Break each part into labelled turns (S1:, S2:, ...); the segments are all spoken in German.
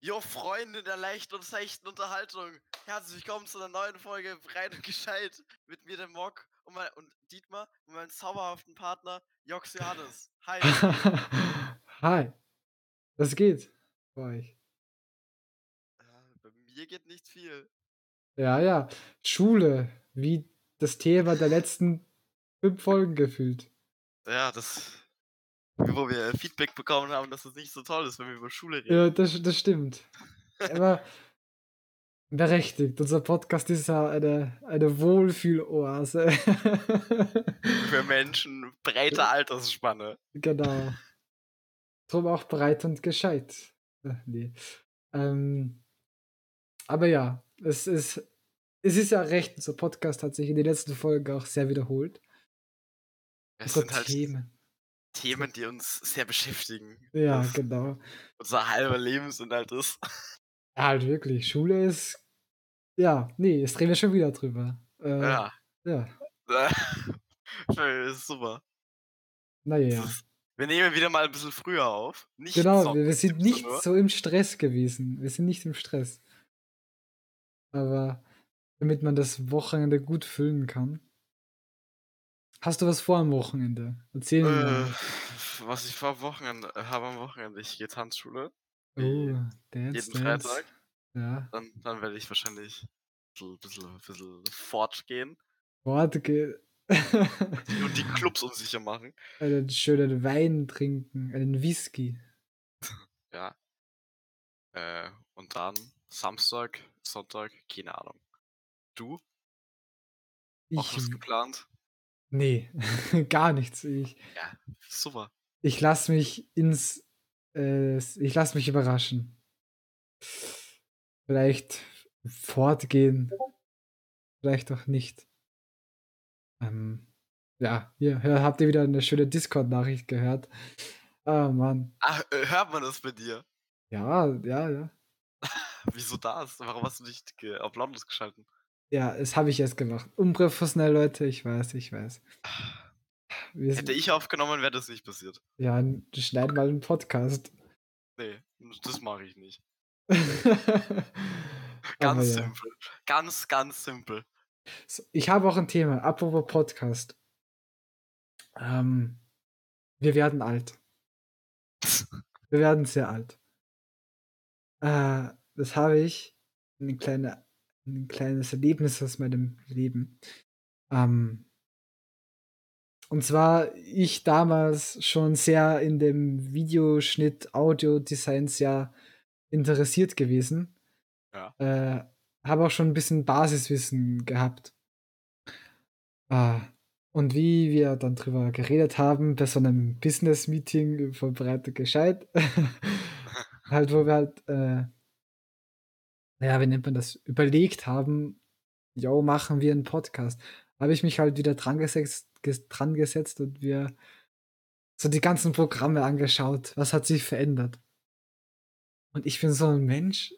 S1: Jo, Freunde der leichten und seichten Unterhaltung. Herzlich willkommen zu einer neuen Folge Breit und Gescheit mit mir, dem Mock und, mein, und Dietmar und meinem zauberhaften Partner Jox Johannes. Hi.
S2: Hi. Was geht bei euch?
S1: Ja, bei mir geht nicht viel.
S2: Ja, ja. Schule, wie das Thema der letzten fünf Folgen gefühlt.
S1: Ja, das. Wo wir Feedback bekommen haben, dass es nicht so toll ist, wenn wir über Schule reden.
S2: Ja, das, das stimmt. Aber berechtigt. Unser Podcast ist ja eine, eine Wohlfühloase.
S1: Für Menschen breiter Altersspanne.
S2: Genau. Drum auch breit und gescheit. Äh, Nee. Ähm, aber ja, es ist, es ist ja recht, unser Podcast hat sich in den letzten Folgen auch sehr wiederholt.
S1: Es sind halt
S2: Themen.
S1: Themen, die uns sehr beschäftigen.
S2: Ja,
S1: Das
S2: genau.
S1: Unser halber Lebensinhalt ist.
S2: Ja, halt wirklich. Schule ist. Ja, nee, jetzt reden wir schon wieder drüber. Äh,
S1: Ja.
S2: ja.
S1: Ist super.
S2: Naja.
S1: Ist- Wir nehmen wieder mal ein bisschen früher auf. Nicht
S2: Genau,
S1: Sonntag
S2: wir, sind
S1: 17
S2: nicht
S1: Uhr.
S2: so im Stress gewesen. Wir sind nicht im Stress. Aber damit man das Wochenende gut füllen kann. Hast du was vor am Wochenende? Erzähl mir
S1: Äh, was ich vor Wochenende äh, habe am Wochenende, ich gehe Tanzschule.
S2: Oh, Dance,
S1: jeden
S2: Dance.
S1: Freitag.
S2: Ja.
S1: Dann, dann werde ich wahrscheinlich ein bisschen, bisschen, bisschen fortgehen
S2: ge-
S1: und die Clubs unsicher machen.
S2: einen schönen Wein trinken, einen Whisky.
S1: Ja. Äh, und dann Samstag, Sonntag, keine Ahnung. Du? Auch was
S2: Ich,
S1: geplant?
S2: Nee, gar nichts. Ich,
S1: Ja, super.
S2: ich lasse mich ins, äh, ich lasse mich überraschen. Vielleicht fortgehen, vielleicht auch nicht. Ähm, ja, hier, habt ihr wieder eine schöne Discord-Nachricht gehört. Ah, Mann.
S1: Ach, äh, hört man das bei dir?
S2: Ja, ja, ja.
S1: Wieso das? Warum hast du nicht auf Lautlos geschalten?
S2: Ja, das habe ich jetzt gemacht. Unprofessionell, Leute, ich weiß, ich weiß. Wir
S1: Hätte ich aufgenommen, wäre das nicht passiert.
S2: ja, schneid mal einen Podcast.
S1: Nee, das mache ich nicht. Ganz
S2: ja.
S1: simpel. Ganz, ganz simpel.
S2: So, Ich habe auch ein Thema, apropos Podcast. Ähm, wir werden alt. Wir werden sehr alt. Äh, das habe ich, eine kleine, ein kleines Erlebnis aus meinem Leben. Ähm, und zwar ich damals schon sehr in dem Videoschnitt, Audiodesign sehr interessiert gewesen.
S1: Ja.
S2: Äh, habe auch schon ein bisschen Basiswissen gehabt. Ah, und wie wir dann drüber geredet haben, bei so einem Business-Meeting von Breite gescheit, halt, wo wir halt, äh, naja, wie nennt man das, überlegt haben, jo, machen wir einen Podcast. Habe ich mich halt wieder dran gesetzt, ges dran gesetzt und wir so die ganzen Programme angeschaut. Was hat sich verändert? Und ich bin so ein Mensch,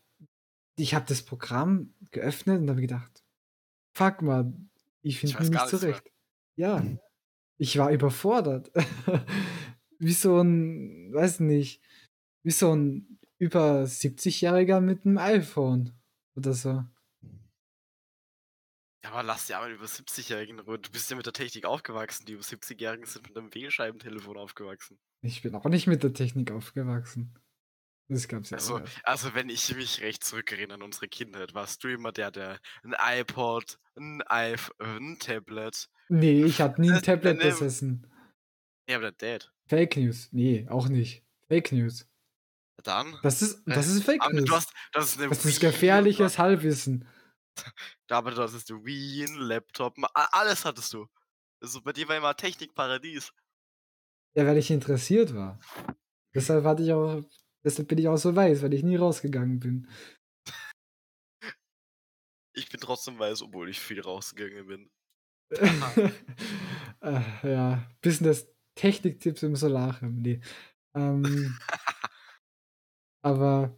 S2: ich habe das Programm geöffnet und habe gedacht, fuck man, ich finde mich nicht
S1: nichts mehr.
S2: zurecht. Ja, ich war überfordert. wie so ein, weiß nicht, wie so ein über 70-Jähriger mit einem iPhone oder so.
S1: Ja, aber lass die Arbeit über 70-Jährigen in Ruhe. Du bist ja mit der Technik aufgewachsen. Die über 70-Jährigen sind mit einem Wählscheibentelefon aufgewachsen.
S2: Ich bin auch nicht mit der Technik aufgewachsen. Das gab's ja
S1: Also,
S2: auch.
S1: also wenn ich mich recht zurückerinnere an unsere Kindheit, warst du immer der, der ein iPod, ein iPhone, ein Tablet.
S2: Nee, ich hab nie ein Tablet besessen.
S1: Ja, aber der Dad.
S2: Fake News. Nee, auch nicht. Fake News.
S1: Dann?
S2: Das ist, das ist Fake News.
S1: du hast, das ist
S2: das ist gefährliches Halbwissen.
S1: Du hattest eine Wii, ein Laptop, alles hattest du. Also bei dir war immer Technikparadies.
S2: Ja, weil ich interessiert war. Deshalb hatte ich auch, deshalb bin ich auch so weiß, weil ich nie rausgegangen bin.
S1: Ich bin trotzdem weiß, obwohl ich viel rausgegangen bin.
S2: äh, ja, Business Techniktipps im Solarium. Nee. Ähm, aber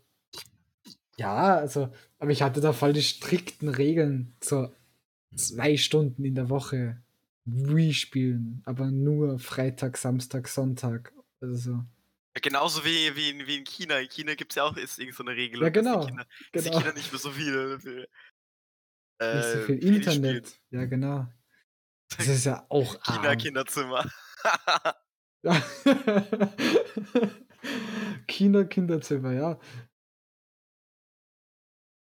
S2: ja, also, aber ich hatte da voll die strikten Regeln. So zwei Stunden in der Woche Wii spielen, aber nur Freitag, Samstag, Sonntag. Also so.
S1: Ja, genauso wie, wie, in, wie in China. In China gibt es ja auch ist irgend so eine Regelung,
S2: Ja,
S1: dass, die
S2: genau.
S1: Kinder, dass die
S2: Genau.
S1: Kinder nicht mehr so viel, viel
S2: Nicht so
S1: äh,
S2: viel
S1: spielen.
S2: Internet. Ja, genau. Das ist ja auch
S1: China
S2: arm.
S1: Kinderzimmer.
S2: Ja. China Kinderzimmer, ja.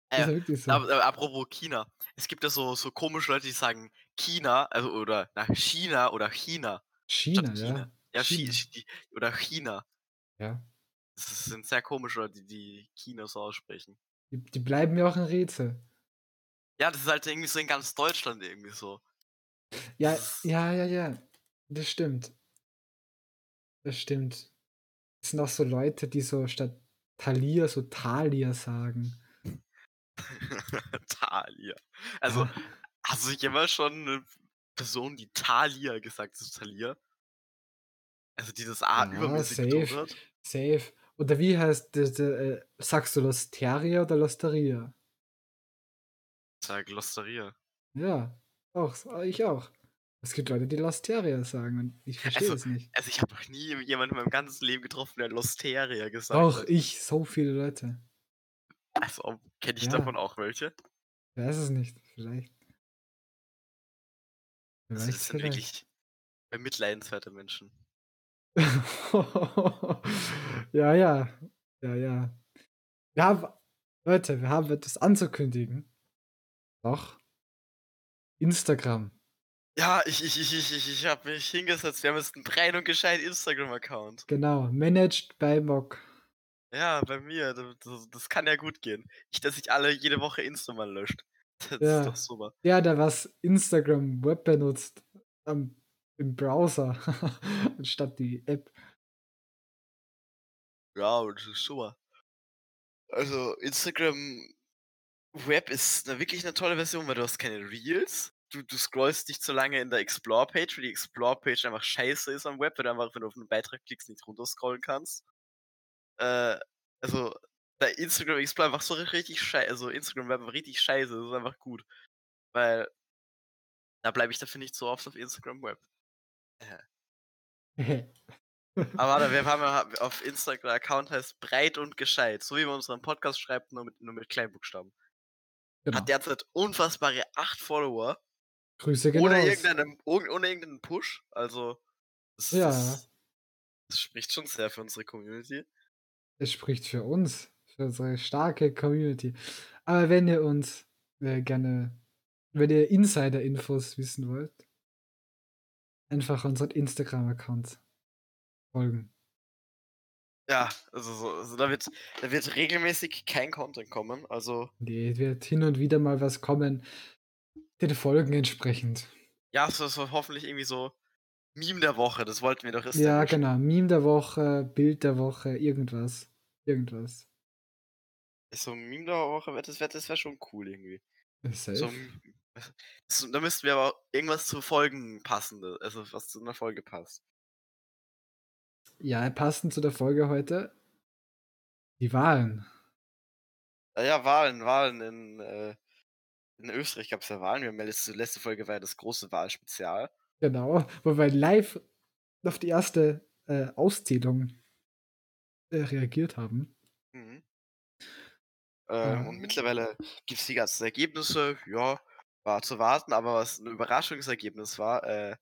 S1: Äh,
S2: so.
S1: apropos China. Es gibt ja so, so komische Leute, die sagen China, also oder nach China oder China.
S2: China,
S1: China.
S2: ja.
S1: Ja, Chi,
S2: China.
S1: Chi, oder China.
S2: Ja.
S1: Das sind sehr komische Leute, die, China so aussprechen.
S2: Die, die bleiben mir auch ein Rätsel.
S1: Ja, das ist halt irgendwie so in ganz Deutschland irgendwie so.
S2: Ja, ja, ja, ja. Das stimmt. Das stimmt. Es sind auch so Leute, die so statt Thalia so Thalia sagen.
S1: Thalia. Also, hast du jemals schon eine Person, die Thalia gesagt hat, Thalia? Also, die das A
S2: Ja,
S1: übermäßig
S2: safe.
S1: hat?
S2: Safe. Oder wie heißt das? äh, sagst du Losteria oder Losteria?
S1: Sag Losteria.
S2: Ja, auch. Ich auch. Es gibt Leute, die Losteria sagen und ich verstehe
S1: Also,
S2: es nicht.
S1: also ich habe noch nie jemanden in meinem ganzen Leben getroffen, der Losteria gesagt
S2: Doch,
S1: hat.
S2: ich, so viele Leute.
S1: Also, kenne ich
S2: Ja.
S1: davon auch welche?
S2: Ich weiß es nicht. Vielleicht.
S1: Also,
S2: Vielleicht,
S1: das sind
S2: vielleicht.
S1: wirklich bemitleidenswerte Menschen.
S2: ja, ja. Ja, ja. Wir haben, Leute, wir haben etwas anzukündigen. Doch. Instagram.
S1: Ja, ich, ich, ich, ich, ich, ich habe mich hingesetzt. Wir haben jetzt einen breit und gescheit Instagram-Account.
S2: Genau. Managed by Mock.
S1: Ja, bei mir. Das, das, kann ja gut gehen. Nicht, dass ich alle jede Woche Insta mal löscht. Das
S2: Ja.
S1: ist doch super.
S2: Der, der was Instagram Web benutzt. Am, Im Browser. anstatt die App.
S1: Ja, das ist super. Also, Instagram Web ist eine, wirklich eine tolle Version, weil du hast keine Reels. Du, du scrollst nicht so lange in der Explore-Page, weil die Explore-Page einfach scheiße ist am Web, weil du einfach, wenn du auf einen Beitrag klickst, nicht runterscrollen kannst. Äh, also, der Instagram Explorer einfach so richtig scheiße, also Instagram Web richtig scheiße, das ist einfach gut. Weil, da bleibe ich dafür nicht so oft auf Instagram Web. Aber warte, wir haben ja auf Instagram Account heißt breit und gescheit, so wie man unseren Podcast schreibt, nur mit, nur mit Kleinbuchstaben.
S2: genau.
S1: Hat derzeit unfassbare 8 Follower.
S2: Grüße gehen
S1: Ohne irgendeinen, ohne, ohne irgendeinen Push. Also, das,
S2: Ja.
S1: das, das spricht schon sehr für unsere Community.
S2: Es spricht für uns, für unsere starke Community. Aber wenn ihr uns äh, gerne, wenn ihr Insider-Infos wissen wollt, einfach unseren Instagram-Account folgen.
S1: Ja, also, so, also da, wird, da wird regelmäßig kein Content kommen. Also,
S2: Nee, wird hin und wieder mal was kommen, den Folgen entsprechend.
S1: ja, so, so hoffentlich irgendwie so Meme der Woche. Das wollten wir doch
S2: Ja, genau. Meme der Woche, Bild der Woche, irgendwas. Irgendwas.
S1: So ein Meme der Woche, das wäre das wär schon cool irgendwie.
S2: Safe.
S1: So, da müssten wir aber irgendwas zu Folgen passende, also was zu einer Folge passt.
S2: Ja, passend zu der Folge heute. Die Wahlen.
S1: Ah Ja, Wahlen, Wahlen in, äh, in Österreich gab es ja Wahlen. Wir haben ja letzte, letzte Folge war ja das große Wahlspezial.
S2: Genau, wo wir live auf die erste äh, Auszählung äh, reagiert haben.
S1: Mhm. Äh,
S2: Ja.
S1: Und mittlerweile gibt es die ganzen Ergebnisse. Ja, war zu warten, aber was ein Überraschungsergebnis war, äh,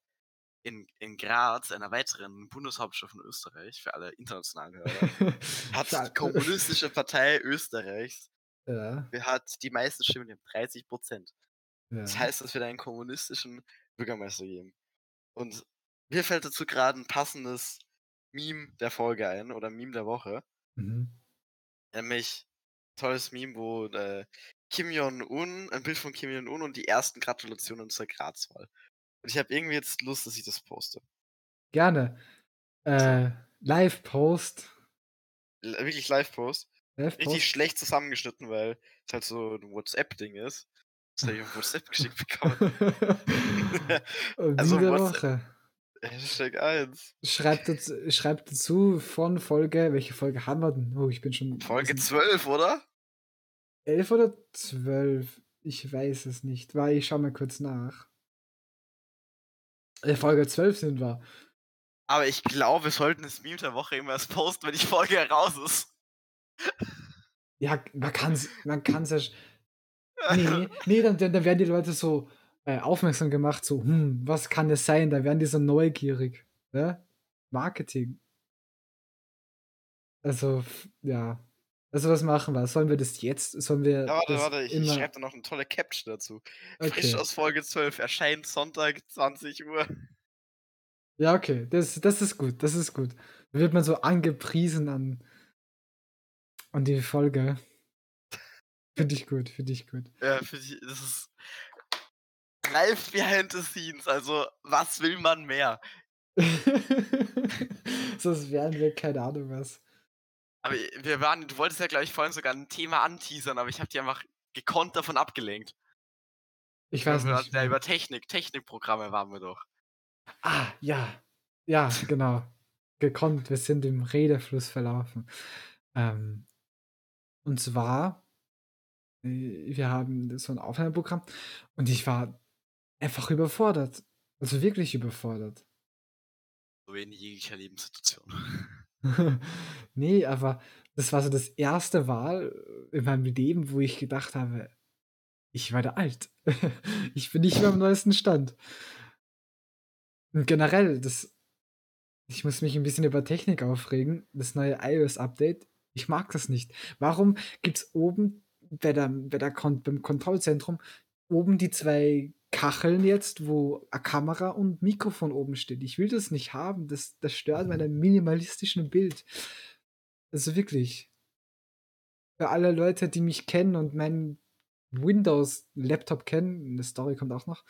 S1: in, in Graz, einer weiteren Bundeshauptstadt von Österreich, für alle internationalen Hörer, hat die Kommunistische Partei Österreichs
S2: ja,
S1: hat die meisten Stimmen, die haben 30 Prozent.
S2: ja.
S1: Das heißt, es wird einen kommunistischen Bürgermeister geben. Und mir fällt dazu gerade ein passendes Meme der Folge ein oder Meme der Woche.
S2: Mhm.
S1: Nämlich tolles Meme, wo äh, Kim Jong-un, ein Bild von Kim Jong-un und die ersten Gratulationen zur Grazwahl. Und ich habe irgendwie jetzt Lust, dass ich das poste.
S2: Gerne. Äh, Live-Post.
S1: Wirklich Live-Post. Richtig schlecht zusammengeschnitten, weil es halt so ein WhatsApp-Ding ist. Das habe ich auf WhatsApp geschickt bekommen. Also WhatsApp-
S2: Woche.
S1: Hashtag 1.
S2: Schreibt dazu, schreibt dazu von Folge, welche Folge haben wir denn? Oh, ich bin schon.
S1: Folge
S2: was-
S1: 12, oder?
S2: 11 oder 12? Ich weiß es nicht, weil ich schau mal kurz nach. Äh, Folge 12 sind wir.
S1: Aber ich glaube, wir sollten das Meme der Woche immer erst posten, wenn die Folge heraus ist.
S2: Ja, man kann's man kann's ja sch ne, ne, dann dann werden die Leute so, äh, aufmerksam gemacht, so: „Hm, was kann es sein?“ Da werden die so neugierig, ne? Marketing. Also, ja. Also, was machen wir? Sollen wir das jetzt sollen wir
S1: Ja, warte,
S2: das
S1: warte, ich ich
S2: immer
S1: schreibe da noch 'ne tolle Caption dazu. Frisch
S2: Okay.
S1: aus Folge 12, erscheint Sonntag 20:00.
S2: Ja, okay, das das ist gut, das ist gut. Da wird man so angepriesen an an die Folge. Finde ich gut, finde ich gut.
S1: Ja, finde ich das ist live behind the scenes, also, was will man mehr?
S2: Sonst wären wir keine Ahnung was.
S1: Aber, wir waren du wolltest ja, glaube ich, vorhin sogar 'n Thema anteasern, aber ich habe dich einfach gekonnt davon abgelenkt.
S2: Ich weiß nicht
S1: ja über Technik Technikprogramme waren wir doch.
S2: Ah, ja. Ja, genau. Gekonnt, wir sind im Redefluss verlaufen. Ähm, und zwar äh, wir haben so 'n Aufnahmeprogramm und ich war einfach überfordert. Also, wirklich überfordert.
S1: So in jeglicher Lebenssituation.
S2: Ne, aber das war so das 1. Mal in meinem Leben, wo ich gedacht habe: „Ich werde alt. Ich bin nicht mehr am neuesten Stand.“ Und generell, das ich muss mich 'n bisschen über Technik aufregen, das neue iOS-Update, ich mag das nicht. Warum gibt's oben bei der bei der Kon beim Kontrollzentrum oben die 2 Kacheln jetzt, wo a Kamera und Mikrofon oben steht? Ich will das nicht haben, das das stört meinem minimalistischen Bild. Also, wirklich. Für alle Leute, die mich kennen und meinen Windows-Laptop kennen, 'ne Story kommt auch noch,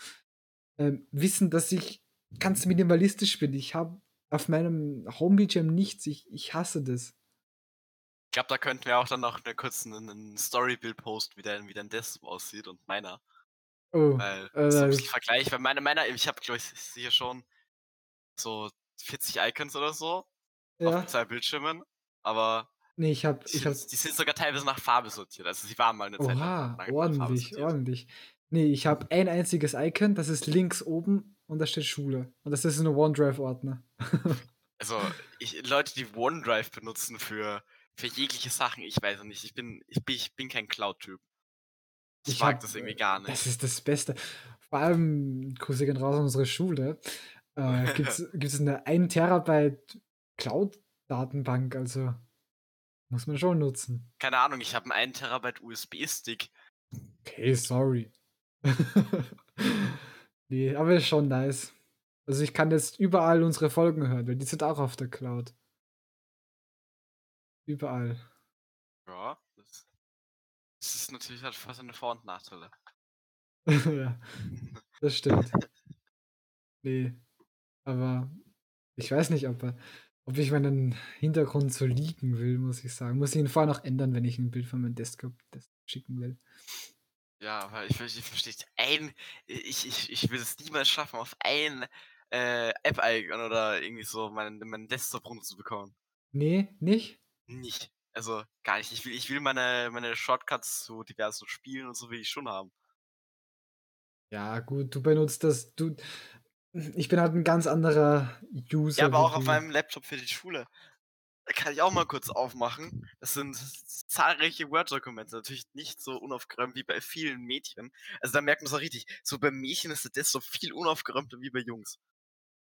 S2: ähm, wissen, dass ich ganz minimalistisch bin. Ich habe auf meinem Homebildschirm nichts. Ich ich hasse das.
S1: Ich glaube, da könnten wir auch dann noch 'ne kurz 'nen 'nen Storybild posten, wie dein wie dein Desktop aussieht und meiner.
S2: Oh,
S1: Weil
S2: äh,
S1: so 'n bisschen Vergleich, weil meine meiner ich habe, glaube ich, sicher schon so 40 Icons oder so auf
S2: Ja.
S1: 2 Bildschirmen, aber
S2: Ne, ich habe
S1: die
S2: ich
S1: sind
S2: habe
S1: die sind sogar teilweise nach Farbe sortiert. Also, sie waren mal 'ne Zeit lang
S2: Oha,
S1: lang nach Farbe
S2: ordentlich, ordentlich. Ne, ich habe ein einziges Icon, das ist links oben und da steht Schule. Und das ist in 'nem OneDrive-Ordner.
S1: Also, ich Leute, die OneDrive benutzen für für jegliche Sachen, ich weiß es nicht. Ich bin ich bin ich bin kein Cloud-Typ. Ich
S2: Ich
S1: mag das
S2: habe
S1: irgendwie
S2: äh,
S1: gar
S2: das
S1: nicht.
S2: ist das Beste. Vor allem, Grüße gehen raus an unsere Schule, äh, gibt's gibt's 'ne 1 Terabyte Cloud-Datenbank, also muss man schon nutzen.
S1: Keine Ahnung, ich habe 'n 1 Terabyte USB-Stick.
S2: Okay, sorry. Ne, aber ist schon nice. Also, ich kann jetzt überall unsere Folgen hören, weil die sind auch auf der Cloud. Überall.
S1: Ja, das das ist natürlich hat fast seine Vor und Nachteile.
S2: Ja, das stimmt. Ne, aber ich weiß nicht, ob er ob ich meinen Hintergrund so leaken will, muss ich sagen. Muss ich ihn vorher noch ändern, wenn ich 'n Bild von meinem Desktop Desktop schicken will.
S1: Ja, aber ich ich verstehe ein ich ich ich will es niemals schaffen, auf ein, äh, App-Icon oder irgendwie so meinen meinen Desktop runterzubekommen.
S2: Ne, nicht?
S1: Nicht. Also, gar nicht. Ich will ich will meine meine Shortcuts zu diversen Spielen und so will ich schon haben.
S2: Ja gut, du benutzt das du ich bin halt 'n ganz anderer
S1: Ja,
S2: User
S1: aber
S2: wie
S1: auch auf
S2: du.
S1: meinem Laptop für die Schule. Da kann ich auch mal kurz aufmachen. Das sind zahlreiche Word-Dokumente, natürlich nicht so unaufgeräumt wie bei vielen Mädchen. Also, da merkt man's auch richtig. So bei Mädchen ist der Desktop viel unaufgeräumter wie bei Jungs.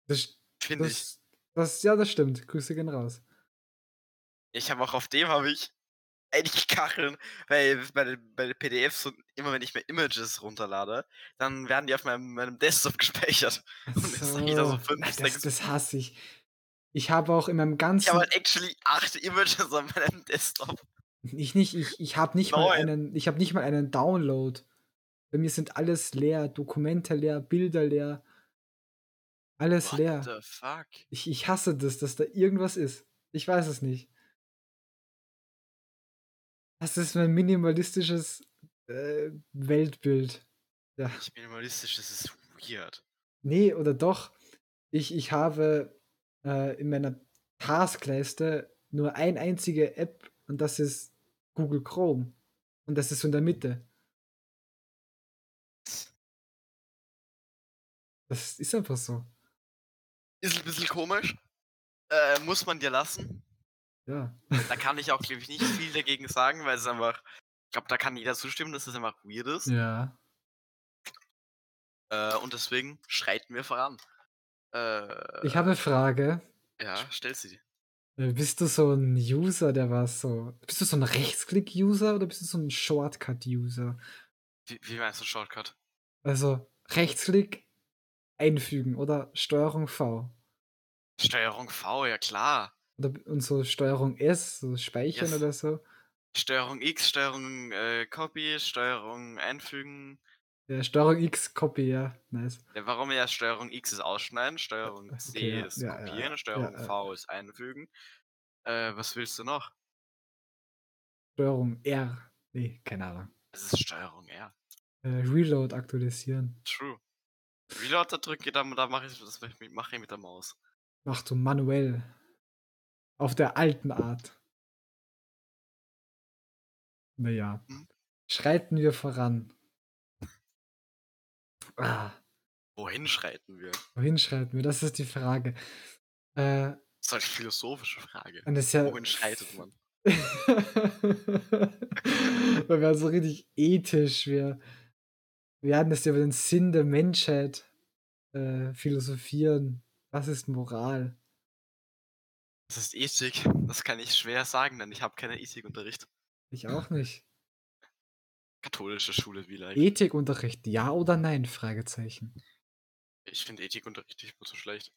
S2: Das
S1: Finde ich.
S2: das das ja, das stimmt. Grüße gehen raus.
S1: Ich habe auch auf dem habe ich einige Kacheln, weil bei den bei den PDFs und immer wenn ich mir Images runterlade, dann werden die auf meinem meinem Desktop gespeichert.
S2: Ach
S1: Und ich da
S2: so,
S1: so 5,
S2: das
S1: 6
S2: das hasse ich. Ich habe auch in meinem
S1: Ich habe
S2: ganzen
S1: halt actually 8 Images auf meinem Desktop.
S2: Ich nicht, ich ich habe nicht mal
S1: 9.
S2: einen ich habe nicht mal einen Download. Bei mir sind alles leer, Dokumente leer, Bilder leer. Alles
S1: What
S2: leer.
S1: the fuck?
S2: Ich ich hasse das, dass da irgendwas ist. Ich weiß es nicht. Das ist mein minimalistisches, äh, Weltbild. Ja.
S1: Nicht minimalistisch, das ist weird.
S2: Ne, oder doch. Ich ich habe, äh, in meiner Taskleiste nur ein einzige App und das ist Google Chrome. Und das ist so in der Mitte. Das ist einfach so.
S1: Ist 'n bisschen komisch. Äh, muss man dir lassen.
S2: Ja.
S1: Da kann ich auch, glaube ich, nicht viel dagegen sagen, weil es einfach. Ich glaube, da kann jeder zustimmen, dass es einfach weird ist.
S2: Ja.
S1: Äh, und deswegen schreiten wir voran. Äh,
S2: Ich habe eine Frage.
S1: ja, stell sie.
S2: Äh, Bist du so ein User, der war so. Bist du so ein Rechtsklick-User oder bist du so ein Shortcut-User?
S1: Wie, wie meinst du Shortcut?
S2: Also Rechtsklick einfügen oder Steuerung V.
S1: Steuerung V, ja klar.
S2: Und so Steuerung S, so speichern
S1: Yes.
S2: oder so.
S1: Steuerung X, Steuerung äh, Copy, Steuerung einfügen.
S2: Ja, Steuerung X, Copy, ja, nice.
S1: Ja, warum ja Steuerung X ist ausschneiden, Steuerung
S2: Okay,
S1: C
S2: ja,
S1: ist
S2: ja,
S1: kopieren, Steuerung. V ist einfügen. Äh, was willst du noch?
S2: Steuerung R. Nee, keine Ahnung.
S1: Es ist Steuerung R.
S2: Äh, Reload aktualisieren.
S1: True. Reload da drücke, da, da mache ich das mache ich mit- mache ich mit der Maus.
S2: Machst du manuell. Auf der alten Art. Naja.
S1: Hm?
S2: Schreiten wir voran. Ah,
S1: Wohin schreiten wir?
S2: wohin schreiten wir? Das ist die Frage. Äh,
S1: Das ist halt eine philosophische Frage.
S2: ja.
S1: Wohin schreitet man?
S2: wir werden so richtig ethisch. Wir, wir werden das über den Sinn der Menschheit äh, philosophieren. Was ist Moral?
S1: Das ist Ethik. Das kann ich schwer sagen, denn ich habe keinen Ethikunterricht.
S2: Ich auch nicht.
S1: Katholische Schule vielleicht.
S2: Ethikunterricht, ja oder nein? Fragezeichen.
S1: Ich finde Ethikunterricht nicht so schlecht.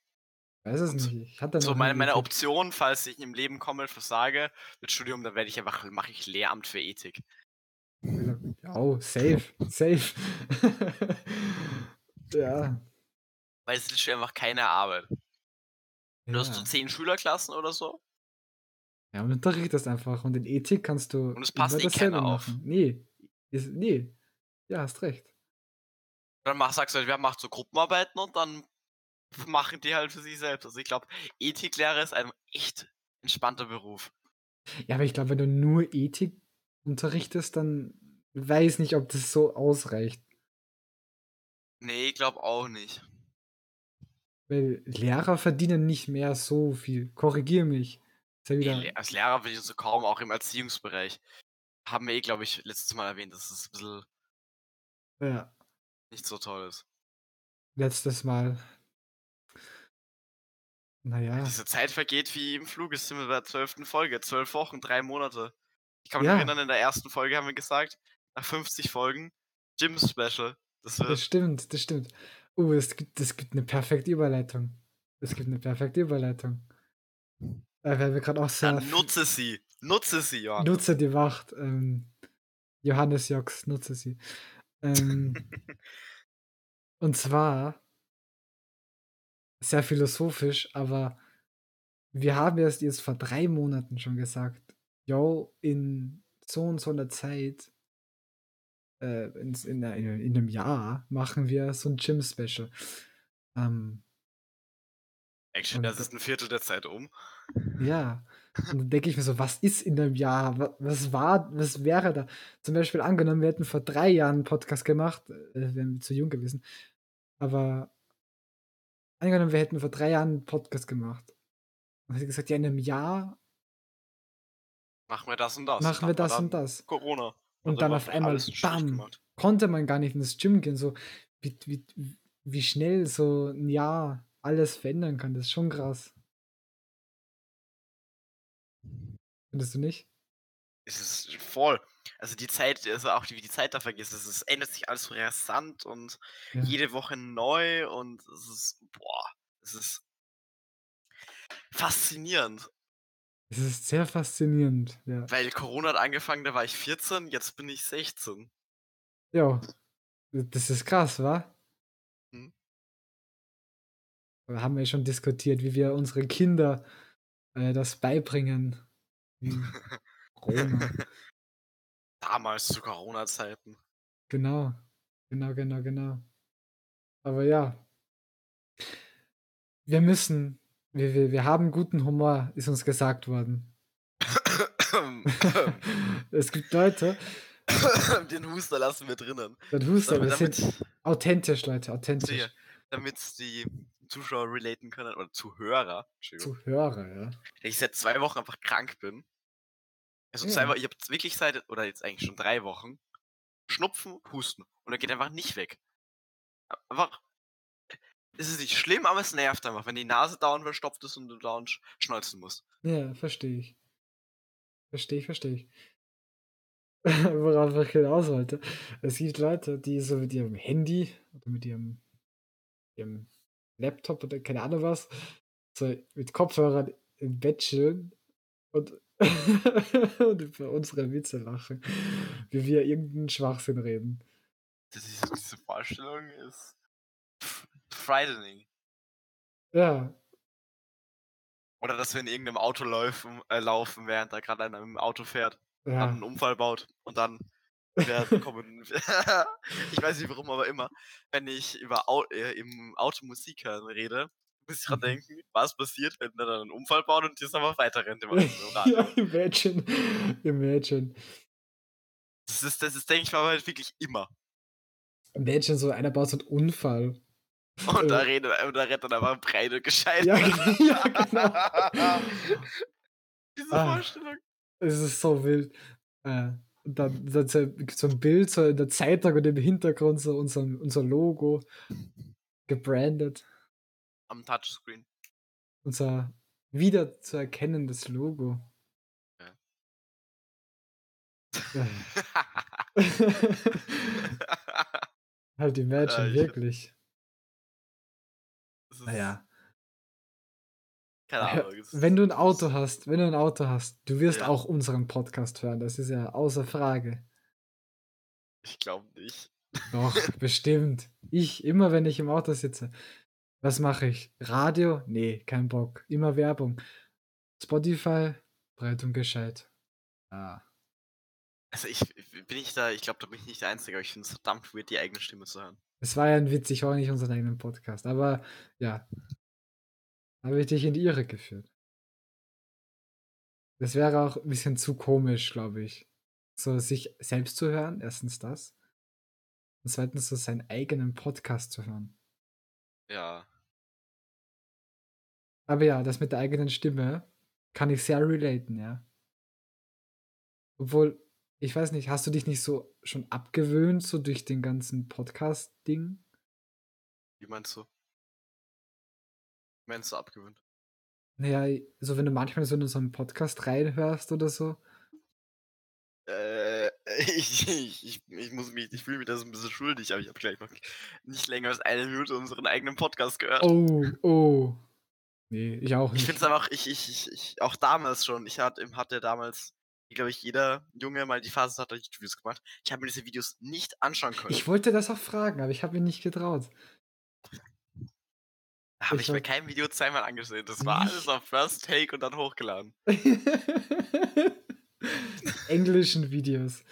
S2: Weiß es
S1: Und
S2: nicht. Ich hatte
S1: So meine, meine. Option, falls ich im Leben komplett versage, mit Studium, dann werde ich einfach, mache ich Lehramt für Ethik.
S2: Oh, safe, safe. ja.
S1: Weil es ist schon einfach keine Arbeit. Du hast so zehn Schülerklassen oder so.
S2: ja, und unterrichtest einfach. Und in Ethik kannst du
S1: Und es passt eh keiner auf.
S2: Nee. Ist, nee. Ja, hast recht.
S1: Dann mach, sagst du halt, wer macht so Gruppenarbeiten und dann machen die halt für sich selbst. Also ich glaube, Ethiklehrer ist ein echt entspannter Beruf.
S2: Ja, aber ich glaube, wenn du nur Ethik unterrichtest, dann weiß nicht, ob das so ausreicht.
S1: Nee, ich glaube auch nicht.
S2: Weil Lehrer verdienen nicht mehr so viel. Korrigier mich. Ist ja
S1: Nee,
S2: wieder,
S1: Le- als Lehrer ich so kaum, auch im Erziehungsbereich. Haben wir eh, glaube ich, letztes Mal erwähnt, dass es ein bisschen
S2: ja,
S1: nicht so toll ist.
S2: letztes Mal. Naja.
S1: Diese Zeit vergeht wie im Flug. Sind wir bei der zwölften Folge. Zwölf Wochen, drei Monate. Ich kann mich
S2: Ja.
S1: erinnern, in der ersten Folge haben wir gesagt, nach 50 Folgen, Gym Special. Das
S2: Das
S1: wird.
S2: stimmt, das stimmt. Uh, es gibt, es gibt eine perfekte Überleitung. Es gibt eine perfekte Überleitung. Äh, weil wir gerade auch sehr.
S1: Dann nutze sie. Nutze sie, Johann.
S2: nutze die Macht. Ähm, Johannes Jox, nutze sie. Ähm, und zwar sehr philosophisch, aber wir haben erst jetzt vor drei Monaten schon gesagt, yo, in so und so einer Zeit, äh, in, in, in, in einem Jahr, machen wir so ein Gym-Special. Ähm, Und
S1: das
S2: da-
S1: ist ein Viertel der Zeit um.
S2: Ja. Und dann denke ich mir so, was ist in einem Jahr? Wa- Was war, was wäre da? Zum Beispiel angenommen, wir hätten vor drei Jahren einen Podcast gemacht, äh, wären wir zu jung gewesen. Aber angenommen, wir hätten vor drei Jahren einen Podcast gemacht. Und hätte gesagt, ja, in einem Jahr
S1: Machen wir das und das.
S2: machen wir das und das.
S1: Corona.
S2: Und
S1: Also
S2: dann auf einmal, bam, konnte man gar nicht ins Gym gehen. So, wie, wie, wie schnell so ein Jahr alles verändern kann, das ist schon krass. Findest du nicht?
S1: Es ist voll. Also die Zeit, also auch wie die Zeit da vergisst, es ist, ändert sich alles so rasant und
S2: Ja.
S1: jede Woche neu und es ist, boah, es ist faszinierend.
S2: Es ist sehr faszinierend, ja.
S1: Weil Corona hat angefangen, da war ich 14, jetzt bin ich 16.
S2: Ja, das ist krass, wa?
S1: Hm.
S2: Da haben wir schon diskutiert, wie wir unseren Kinder äh, das beibringen. Corona.
S1: Damals zu Corona-Zeiten.
S2: genau, genau, genau, genau. Aber ja, wir müssen, wir, wir, wir haben guten Humor, ist uns gesagt worden. es gibt Leute,
S1: Den Huster lassen wir drinnen.
S2: dann Huster, wir
S1: damit,
S2: sind authentisch, Leute, authentisch.
S1: damit die, Zuschauer relaten können oder Zuhörer.
S2: Zuhörer, ja.
S1: Ich seit zwei Wochen einfach krank bin. Also zwei
S2: Ja.
S1: Wochen, ich habe wirklich seit, oder jetzt eigentlich schon drei Wochen, Schnupfen, Husten. Und er geht einfach nicht weg. Einfach. Es ist nicht schlimm, aber es nervt einfach, wenn die Nase dauernd verstopft ist und du dauernd sch- schneuzen musst.
S2: Ja, verstehe ich. Verstehe ich, verstehe ich. Worauf ich hinaus wollte. Es gibt Leute, die so mit ihrem Handy oder mit ihrem, ihrem Laptop oder keine Ahnung was, so mit Kopfhörern im Bett chillen und, und über unsere Witze lachen, wie wir irgendeinen Schwachsinn reden.
S1: Diese, diese Vorstellung ist frightening.
S2: Ja,
S1: Oder dass wir in irgendeinem Auto laufen, äh, laufen während da gerade einer im Auto fährt, dann
S2: ja.
S1: einen Unfall baut und dann werden kommen. ich weiß nicht warum, aber immer, wenn ich über Au äh, im Auto Musik hören rede, muss ich dran
S2: Mhm.
S1: denken, was passiert, wenn der dann einen Unfall baut und jetzt einfach weiter rennt im, Radio.
S2: ja, imagine. Imagine.
S1: Das ist, das ist, denke ich mal, halt wirklich immer.
S2: Imagine, so einer baut so einen Unfall.
S1: Und da, redet, und da rennt dann einfach breit und gescheit.
S2: Ja, ja, genau.
S1: Diese
S2: Ah.
S1: Vorstellung.
S2: Es ist so wild. Äh, und dann, dann so, so ein Bild so in der Zeitung und im Hintergrund so unser, unser Logo gebrandet.
S1: Am Touchscreen.
S2: Unser wieder zu erkennendes Logo.
S1: Ja.
S2: Äh. halt imagine,
S1: Äh, ich-
S2: wirklich. Naja.
S1: Keine
S2: Ja,
S1: Ahnung.
S2: Wenn du ein Auto hast, wenn du ein Auto hast, du wirst
S1: Ja.
S2: auch unseren Podcast hören. Das ist ja außer Frage.
S1: Ich glaube nicht.
S2: Doch, bestimmt. Ich, immer wenn ich im Auto sitze. Was mache ich? Radio? Nee, kein Bock. Immer Werbung. Spotify? Breit und gescheit. Ah.
S1: Also ich bin ich da, ich glaube, da bin ich nicht der Einzige, aber ich finde es verdammt weird, die eigene Stimme zu hören.
S2: Es war ja ein Witz, ich höre nicht unseren eigenen Podcast. Aber ja. Habe ich dich in die Irre geführt. Das wäre auch ein bisschen zu komisch, glaube ich. So, sich selbst zu hören, erstens das. Und zweitens so seinen eigenen Podcast zu hören.
S1: Ja.
S2: Aber ja, das mit der eigenen Stimme kann ich sehr relaten, ja. Obwohl, ich weiß nicht, hast du dich nicht so schon abgewöhnt, so durch den ganzen Podcast-Ding?
S1: Wie meinst du? Wie meinst du abgewöhnt?
S2: Naja, so wenn du manchmal so in so einen Podcast reinhörst oder so.
S1: Äh, ich, ich, ich, ich muss mich, ich fühle mich da so ein bisschen schuldig, aber ich habe gleich noch nicht länger als eine Minute unseren eigenen Podcast gehört.
S2: Oh, oh. Nee, ich auch
S1: Ich
S2: nicht.
S1: finde es einfach, ich, ich, ich, ich, auch damals schon, ich hatte, hatte damals, glaube ich, jeder Junge mal die Phase hat, YouTube-Videos gemacht. Ich habe mir diese Videos nicht anschauen können.
S2: Ich wollte das auch fragen, aber ich habe mich nicht getraut.
S1: habe
S2: ich
S1: ich mir kein Video zweimal angesehen. Das war alles auf First Take und dann hochgeladen.
S2: Englischen Videos.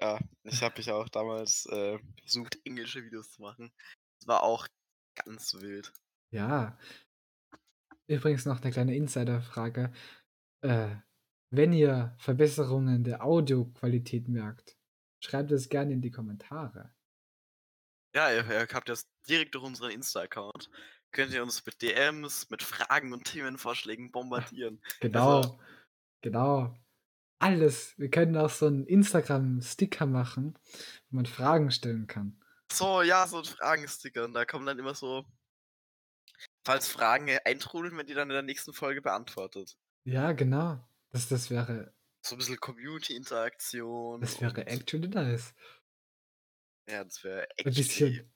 S1: Ja, ich habe mich auch damals äh, versucht, englische Videos zu machen. Das war auch ganz wild.
S2: Ja. Übrigens noch eine kleine Insiderfrage. Äh, wenn ihr Verbesserungen der Audioqualität merkt, schreibt es gerne in die Kommentare.
S1: Ja, ihr, ihr habt das direkt durch unseren Insta-Account. Könnt ihr uns mit DMs, mit Fragen und Themenvorschlägen bombardieren.
S2: Genau.
S1: Also-
S2: Genau. Alles. Wir können auch so einen Instagram-Sticker machen, wo man Fragen stellen kann.
S1: So, ja, so ein Fragensticker. Und da kommen dann immer so, falls Fragen eintrudeln, wenn die dann in der nächsten Folge beantwortet.
S2: Ja, genau. Das, das wäre,
S1: So ein bisschen Community-Interaktion.
S2: das wäre actually nice.
S1: Ja, das wäre
S2: Ein
S1: actually.
S2: bisschen,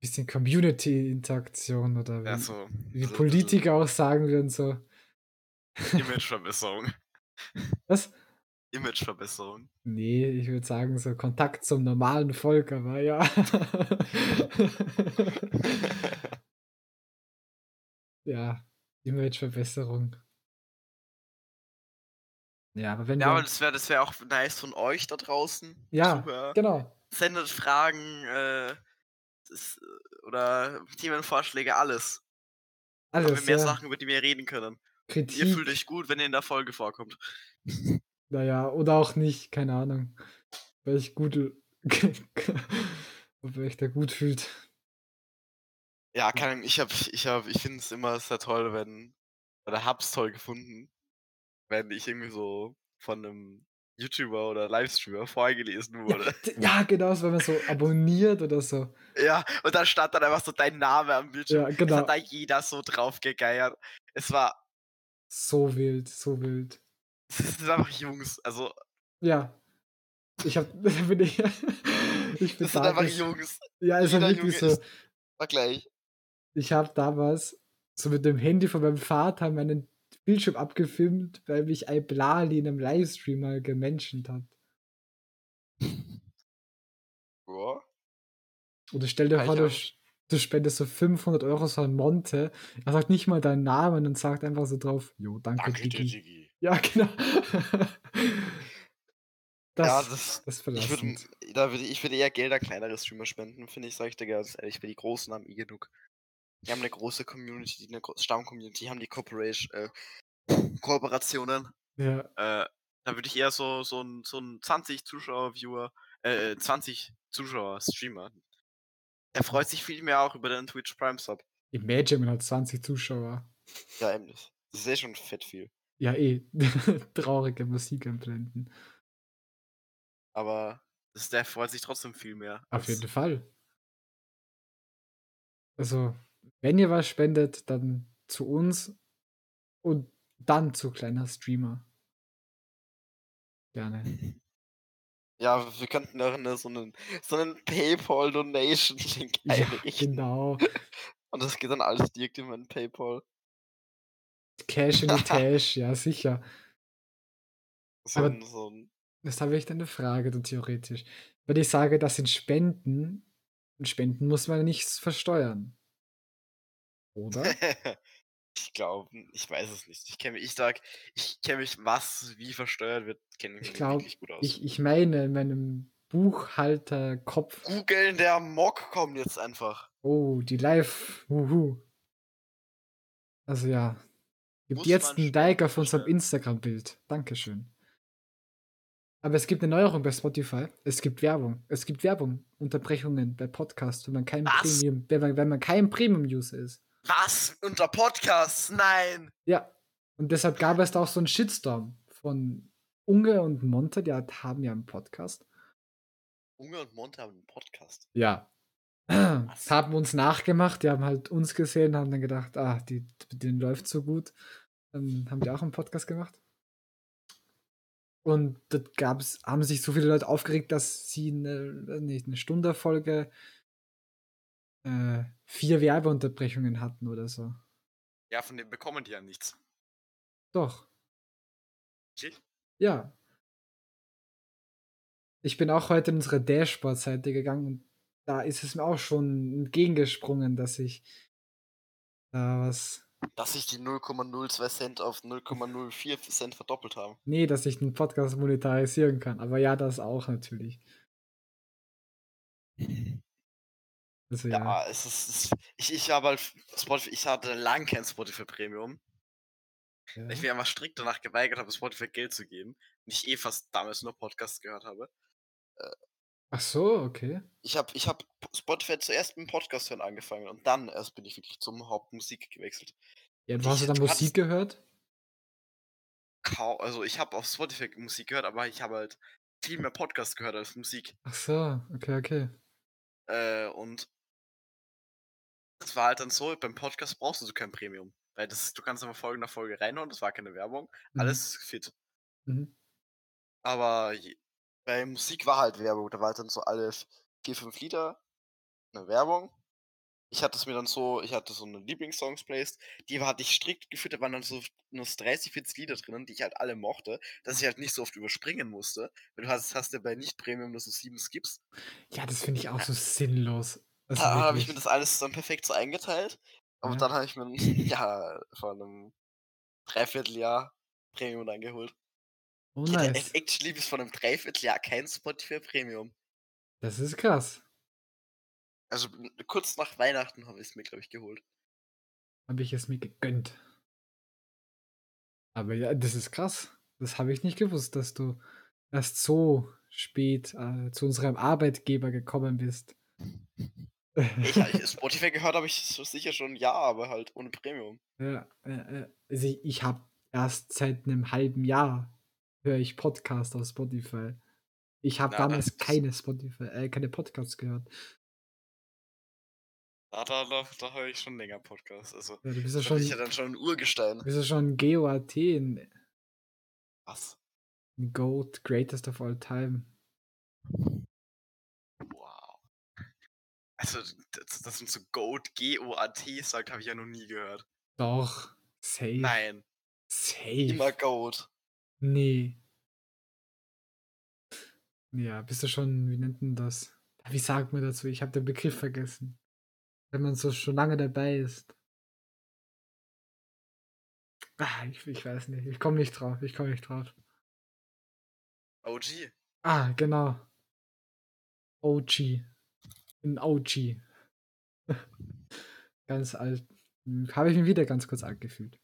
S2: bisschen Community-Interaktion oder
S1: Ja,
S2: wie,
S1: so.
S2: wie
S1: so ein
S2: Politiker auch sagen würden, so.
S1: Imageverbesserung.
S2: Was?
S1: Imageverbesserung.
S2: Nee, ich würde sagen, so Kontakt zum normalen Volk, aber ja. ja, Imageverbesserung. Ja, aber wenn
S1: Ja, aber das wäre das wär auch nice von euch da draußen.
S2: Ja,
S1: Zuhörer.
S2: genau.
S1: Sendet Fragen äh, das, äh, oder Themenvorschläge, alles. Haben wir
S2: Alles,
S1: mehr
S2: ja.
S1: Sachen, über die wir reden können. Ihr fühlt
S2: Kritik.
S1: euch gut, wenn ihr in der Folge vorkommt.
S2: Naja, oder auch nicht, keine Ahnung. Weil ich gut. ob ihr euch da gut fühlt.
S1: Ja, keine Ahnung, ich habe ich habe ich finde es immer sehr toll, wenn oder hab's toll gefunden, wenn ich irgendwie so von 'nem YouTuber oder Livestreamer vorgelesen
S2: Ja,
S1: wurde.
S2: d ja, genau, so wenn man so abonniert oder so.
S1: Ja, und dann stand dann einfach so dein Name am Bildschirm.
S2: Ja,
S1: Es
S2: genau.
S1: hat da jeder so drauf gegeiert. Es war
S2: So wild, so wild.
S1: es sind einfach Jungs, also
S2: Ja. Ich habe bin ich ich bin
S1: das sind einfach Jungs.
S2: ja, es war
S1: Jeder
S2: wirklich
S1: Junge
S2: so
S1: war gleich.
S2: ich habe damals so mit dem Handy von meinem Vater meinen Bildschirm abgefilmt, weil mich ein Blali in 'nem Livestream mal gemenschent hat.
S1: Ja.
S2: Oder stell dir vor, du du spendest so 500 € so an Monte. Er sagt nicht mal deinen Namen und sagt einfach so drauf: „Jo, danke,
S1: Danke dir,
S2: Diggi.“
S1: Diggi.
S2: Ja, genau.
S1: Ja,
S2: Das
S1: das
S2: das ist
S1: ich würde da würde ich würde eher Geld an kleinere Streamer spenden, finde ich, sage ich dir ganz ehrlich, weil die Großen haben eh genug. Die haben 'ne große Community, 'ne gro Stamm-Community, haben die Corporation äh, Kooperationen.
S2: Ja.
S1: Äh, da würde ich eher so so 'n so 'n 20 Zuschauer-Viewer äh, äh, 20 Zuschauer-Streamer der freut sich viel mehr auch über deinen Twitch Prime Sub.
S2: Imagine, man hat 20 Zuschauer.
S1: Ja, ähnlich. Das ist eh schon fett viel.
S2: Ja, eh. Traurige Musik einblenden.
S1: Aber das der freut sich trotzdem viel mehr
S2: Auf jeden Fall. Also, wenn ihr was spendet, dann zu uns und dann zu kleiner Streamer. Gerne.
S1: Ja, wir könnten auch 'ne so 'nen so 'nen PayPal-Donation-Link
S2: Ja,
S1: einrichten.
S2: genau.
S1: Und das geht dann alles direkt in mein PayPal.
S2: Cash in die Tasch, ja sicher.
S1: So
S2: Aber
S1: so 'n
S2: jetzt habe ich da 'ne Frage dann theoretisch. Wenn ich sage, das sind Spenden und Spenden muss man ja nichts versteuern. Oder?
S1: Ich glaube ich weiß es nicht. Ich kenne mich ich sage ich kenne mich, was wie versteuert wird, kenne ich
S2: Ich glaube,
S1: wirklich gut aus.
S2: ich ich meine in meinem Buchhalterkopf
S1: Googeln, der Mock kommt jetzt einfach.
S2: Oh, die live Wuhu. Also ja. Gibt
S1: Muss
S2: jetzt
S1: man
S2: 'n Like auf unserem? Instagram-Bild. Dankeschön. Aber es gibt 'ne Neuerung bei Spotify. Es gibt Werbung. Es gibt Werbung, Unterbrechungen bei Podcasts, wenn man kein
S1: Was?
S2: Premium wenn man wenn man kein Premium-User ist.
S1: Was? Unter Podcasts? Nein!
S2: Ja. Und deshalb gab es da auch so 'n Shitstorm von Unge und Monte, die hat haben ja 'n Podcast.
S1: Unge und Monte haben 'n Podcast?
S2: Ja.
S1: Was?
S2: Haben uns nachgemacht, die haben halt uns gesehen, haben dann gedacht: „Ah, die denen läuft's so gut.“ Dann haben die auch 'n Podcast gemacht. Und dort gab's haben sich so viele Leute aufgeregt, dass sie 'ne weiß nicht, 'ne Stunde-Folge äh, 4 Werbeunterbrechungen hatten oder so.
S1: Ja, von denen bekommen die ja nichts.
S2: Doch.
S1: Wirklich?
S2: Ja. Ich bin auch heute in unsere Dashboard-Seite gegangen und da ist es mir auch schon entgegengesprungen, dass ich da was
S1: Dass sich die 0,02 Cent auf 0,04 Cent verdoppelt haben.
S2: Ne, dass ich 'n Podcast monetarisieren kann. Aber ja, das auch natürlich. Also, ja.
S1: Ja, es ist es ich ich habe halt Spotify ich hatte lang kein Spotify Premium. Weil ich
S2: Ja.
S1: mich einfach strikt danach geweigert habe, Spotify Geld zu geben und ich eh fast damals nur Podcasts gehört habe. Äh
S2: Ach so, okay.
S1: Ich habe ich habe P Spotify zuerst mit'm Podcast hören angefangen und dann erst bin ich wirklich zum Hauptmusik gewechselt.
S2: Ja, wo hast
S1: ich
S2: du dann
S1: du
S2: Musik gehört?
S1: Kau also, ich habe auf Spotify Musik gehört, aber ich habe halt viel mehr Podcast gehört als Musik.
S2: Ach so, okay, okay.
S1: Äh, und das war halt dann so, beim Podcast brauchst du so kein Premium, weil das du kannst einfach Folge nach Folge reinhauen, das war keine Werbung,
S2: Mhm.
S1: alles fit.
S2: Mhm.
S1: Aber bei Musik war halt Werbung, da war halt dann so alle v 4, 5 Lieder 'ne Werbung. Ich hatte es mir dann so ich hatte so 'ne Lieblingssongs-Playlist, die war hatte ich strikt geführt, da waren dann so nur so 30, 40 Lieder drinnen, die ich halt alle mochte, dass ich halt nicht so oft überspringen musste, weil du hast hast ja bei Nicht-Premium nur so 7 Skips.
S2: Ja, das finde ich auch
S1: Ja.
S2: so sinnlos. Also,
S1: Da habe ich mir das alles dann perfekt so eingeteilt, aber
S2: Ja.
S1: dann habe ich mir ja, vor 'nem 3/4 Jahr Premium dann geholt.
S2: Oh,
S1: Ich
S2: nice.
S1: e actually bis vor 'nem 3/4 Jahr kein Spotify Premium.
S2: Das ist krass.
S1: Also, kurz nach Weihnachten habe ich's mir, glaube ich, geholt.
S2: Habe ich es mir gegönnt. Aber ja, das ist krass. Das habe ich nicht gewusst, dass du erst so spät, äh, zu unserem Arbeitgeber gekommen bist.
S1: Ich, ich Spotify gehört habe ich sicher schon ja, aber halt ohne Premium.
S2: Ja, äh, also ich, ich habe erst seit einem halben Jahr höre ich Podcast auf Spotify. Ich habe damals keine Spotify, äh, keine Podcasts gehört.
S1: Da, da, da, da höre ich schon länger Podcasts. Also,
S2: Ja, du bist ja schon,
S1: ja dann schon ein Urgestein.
S2: du bist ja schon GOAT in,
S1: Was?
S2: GOAT, Greatest of All Time.
S1: Also, dass, dass man so Goat, G-O-A-T sagt, habe ich ja noch nie gehört.
S2: Doch, safe.
S1: Nein,
S2: Safe.
S1: immer Goat.
S2: Nee. Ja, bist du schon, wie nennt man das? Wie sagt man dazu? Ich habe den Begriff vergessen. Wenn man so schon lange dabei ist. Ah, ich, ich weiß nicht. Ich komme nicht drauf. Ich komme nicht drauf.
S1: OG.
S2: Ah, genau. OG. Ein OG. ganz alt. Habe ich mich wieder ganz kurz alt gefühlt.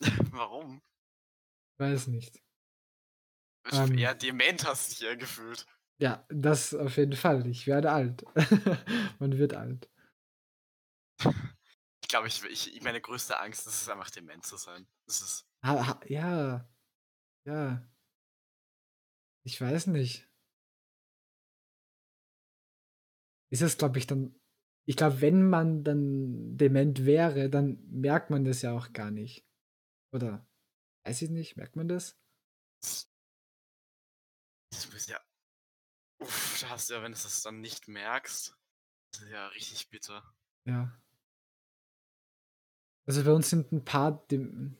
S1: Warum?
S2: Weiß nicht.
S1: Ich
S2: Ähm.
S1: eher dement hast du dich eher gefühlt.
S2: Ja, das auf jeden Fall. Ich werde alt. Man wird alt.
S1: Ich glaube, ich, ich, meine größte Angst ist es einfach dement zu sein. Das ist.
S2: Ha, ha, ja. Ja. Ich weiß nicht. Ist es, glaube ich, dann. Ich glaube, wenn man dann dement wäre, dann merkt man das ja auch gar nicht. Oder? Weiß ich nicht, merkt man das?
S1: Das muss ja. Uff, da hast du ja, wenn du das dann nicht merkst. Das ist ja richtig bitter.
S2: Ja. Also bei uns sind ein paar. Dem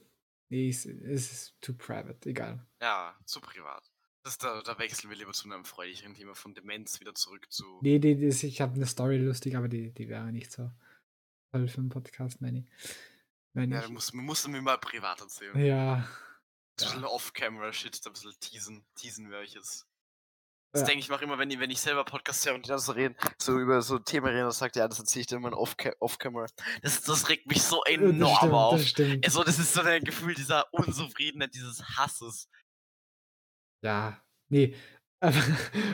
S2: nee, es, es ist too private, egal.
S1: Ja, zu privat. Das, da, da wechseln wir lieber zu einem freudigeren Thema von Demenz wieder zurück zu.
S2: Nee, nee, das, ich habe eine Story lustig, aber die, die wäre nicht so toll für einen Podcast, meine ich. Meine
S1: Ja,
S2: ich.
S1: du musst, man muss mir mal privat erzählen.
S2: Ja.
S1: Ein bisschen off-camera-Shit, da ein bisschen teasen, teasen welches. Das
S2: Ja.
S1: denke ich mache immer, wenn ich, wenn ich selber Podcast höre und die dann so reden, so über so Themen reden, dann sagt ja, das erzähle ich dir immer off-ca- off-camera. Das, das regt mich so
S2: das
S1: enorm
S2: stimmt,
S1: auf.
S2: Das stimmt.
S1: Also, das ist so ein Gefühl dieser Unzufriedenheit, dieses Hasses.
S2: Ja, nee. Aber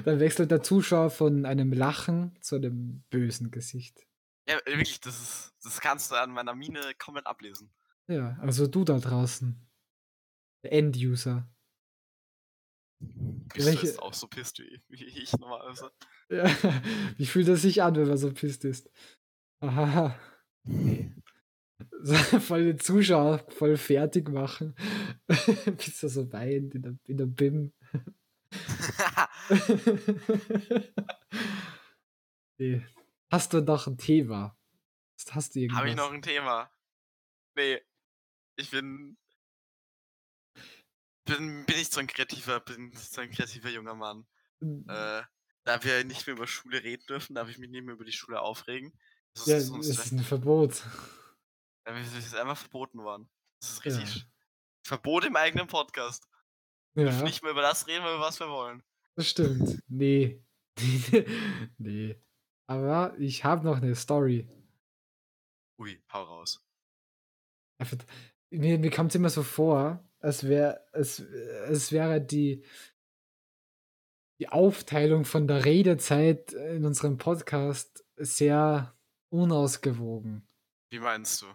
S2: dann wechselt der Zuschauer von einem Lachen zu einem bösen Gesicht.
S1: Ja, wirklich, das ist, das kannst du an meiner Miene komplett ablesen.
S2: Ja, also du da draußen. Der End-User.
S1: Bist
S2: Welche-
S1: du jetzt auch so pisst wie, wie ich normalerweise?
S2: Ja, wie fühlt es sich an, wenn man so pisst ist? Aha. Nee. Voll den Zuschauer voll fertig machen. Bis er so weint in der, in der BIM. nee. Hast du noch ein Thema? Hast du irgendwas?
S1: Habe ich noch ein Thema? Nee. Ich bin. Bin, bin ich so ein kreativer, bin so ein kreativer junger Mann. Äh, da wir nicht mehr über Schule reden dürfen, darf ich mich nicht mehr über die Schule aufregen. Das
S2: ja,
S1: ist
S2: das
S1: uns
S2: ist ein Verbot.
S1: Das ist einmal verboten worden. Das ist
S2: Ja.
S1: richtig. sch- Verbot im eigenen Podcast. Wir dürfen
S2: Ja,
S1: nicht mehr über das reden, über was wir wollen.
S2: das stimmt. Nee. nee. Aber ich habe noch eine Story.
S1: Ui, hau raus.
S2: Einfach, mir, mir kommt es immer so vor, als wäre es, es wäre die, die Aufteilung von der Redezeit in unserem Podcast sehr unausgewogen.
S1: Wie meinst du?